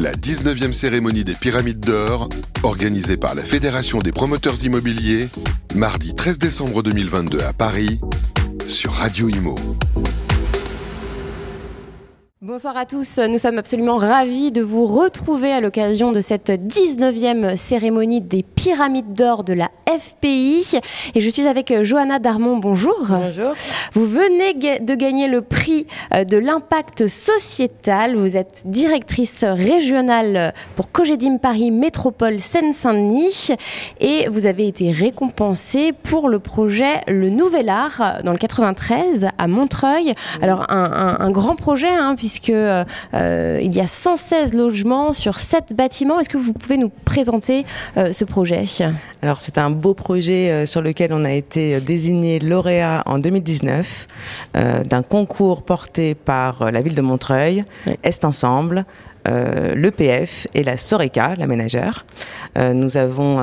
La 19e cérémonie des pyramides d'or, organisée par la Fédération des promoteurs immobiliers, mardi 13 décembre 2022 à Paris, sur Radio Imo. Bonsoir à tous, nous sommes absolument ravis de vous retrouver à l'occasion de cette 19e cérémonie des pyramides d'or de la FPI. Et je suis avec Johanna Darmon, bonjour. Bonjour. Vous venez de gagner le prix euh, de l'impact sociétal. Vous êtes directrice régionale pour Cogedim Paris Métropole Seine-Saint-Denis et vous avez été récompensée pour le projet Le Nouvel Art dans le 93 à Montreuil. Alors un, un grand projet hein, puisque euh, euh, il y a 116 logements sur 7 bâtiments. Est-ce que vous pouvez nous présenter euh, ce projet? Alors c'est un beau projet sur lequel on a été désigné lauréat en 2019 d'un concours porté par la ville de Montreuil, Est Ensemble, euh, l'EPF et la Soreca, la ménagère. nous avons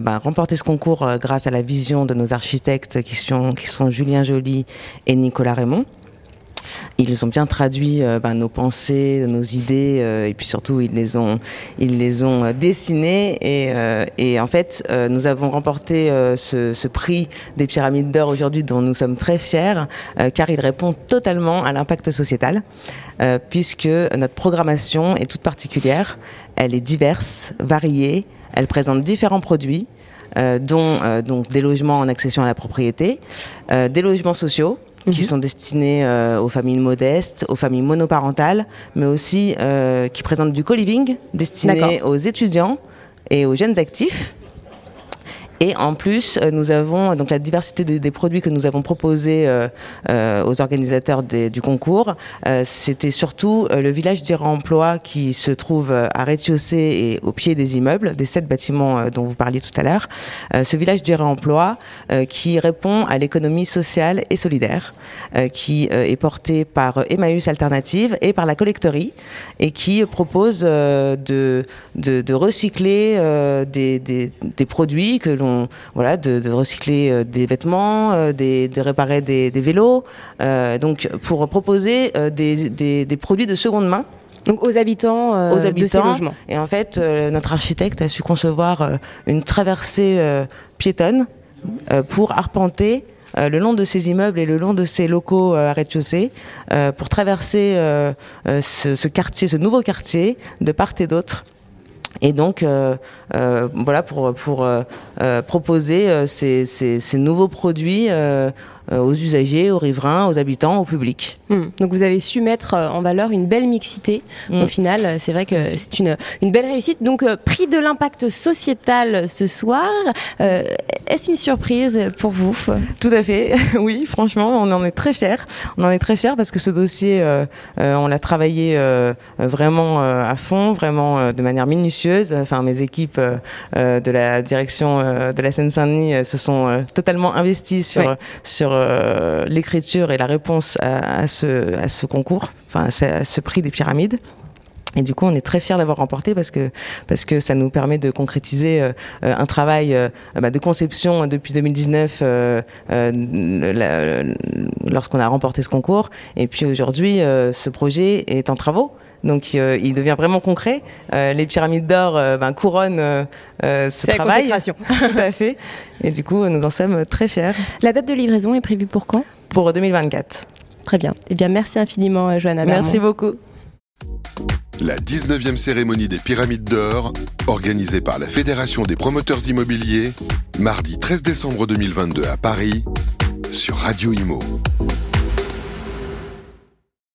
bah, remporté ce concours grâce à la vision de nos architectes qui sont, qui sont Julien Joly et Nicolas Raymond. Ils ont bien traduit euh, ben, nos pensées, nos idées, euh, et puis surtout ils les ont, ils les ont euh, dessinées. Et, en fait, nous avons remporté ce, ce, prix des pyramides d'or aujourd'hui, dont nous sommes très fiers, car il répond totalement à l'impact sociétal, puisque notre programmation est toute particulière. Elle est diverse, variée. Elle présente différents produits. dont donc des logements en accession à la propriété, des logements sociaux, qui mhm. sont destinés euh, aux familles modestes, aux familles monoparentales, mais aussi euh, qui présentent du co-living destiné aux étudiants et aux jeunes actifs. Et en plus, euh, nous avons donc la diversité des produits que nous avons proposés euh, euh, aux organisateurs du concours. C'était surtout le village du réemploi qui se trouve à rez-de-chaussée et au pied des immeubles, des sept bâtiments dont vous parliez tout à l'heure. ce village du réemploi qui répond à l'économie sociale et solidaire, qui est porté par Emmaüs Alternative et par la collecterie et qui propose de, recycler des, des, des produits que l'on voilà, de, recycler euh, des vêtements, euh, de réparer des, vélos, euh, donc pour proposer des, produits de seconde main. Donc aux habitants, aux habitants de ces logements. Et en fait, notre architecte a su concevoir une traversée piétonne pour arpenter le long de ces immeubles et le long de ces locaux à rez-de-chaussée pour traverser ce, quartier, ce nouveau quartier de part et d'autre et donc, euh, euh, voilà, pour, pour euh, proposer ces, nouveaux produits aux usagers, aux riverains, aux habitants, au public. Hmm. Donc vous avez su mettre euh, en valeur une belle mixité. Au hmm. final, c'est vrai que c'est une, une belle réussite. Donc euh, prix de l'impact sociétal ce soir. Est-ce une surprise pour vous Tout à fait. oui, franchement, on en est très fiers. On en est très fiers parce que ce dossier, on l'a travaillé vraiment à fond, vraiment de manière minutieuse. Enfin, mes équipes de la direction de la Seine-Saint-Denis se sont totalement investies sur sur euh, l'écriture et la réponse à, ce, concours, enfin à ce prix des pyramides. Et du coup, on est très fiers d'avoir remporté parce que parce que ça nous permet de concrétiser euh, un travail euh, bah, de conception depuis 2019 lorsqu'on a remporté ce concours. Et puis aujourd'hui, ce projet est en travaux. Donc il devient vraiment concret. les pyramides d'or ben, couronnent ce travail. La Tout à fait. Et du coup, nous en sommes très fiers. La date de livraison est prévue pour quand? Pour 2024. Très bien. Eh bien, merci infiniment, Johanna. Merci beaucoup. La 19e cérémonie des pyramides d'or, organisée par la Fédération des promoteurs immobiliers, mardi 13 décembre 2022 à Paris, sur Radio Imo.